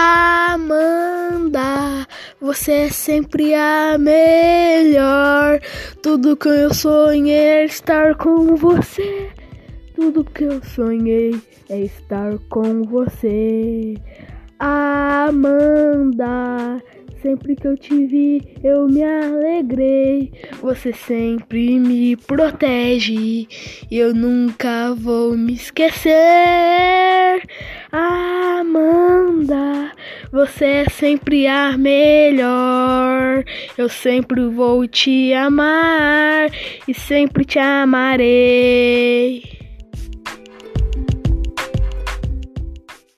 Amanda, você é sempre a melhor. Tudo que eu sonhei é estar com você. Tudo que eu sonhei é estar com você. Amanda, sempre que eu te vi, eu me alegrei. Você sempre me protege. Eu nunca vou me esquecer. Amanda, você é sempre a melhor. Eu sempre vou te amar e sempre te amarei.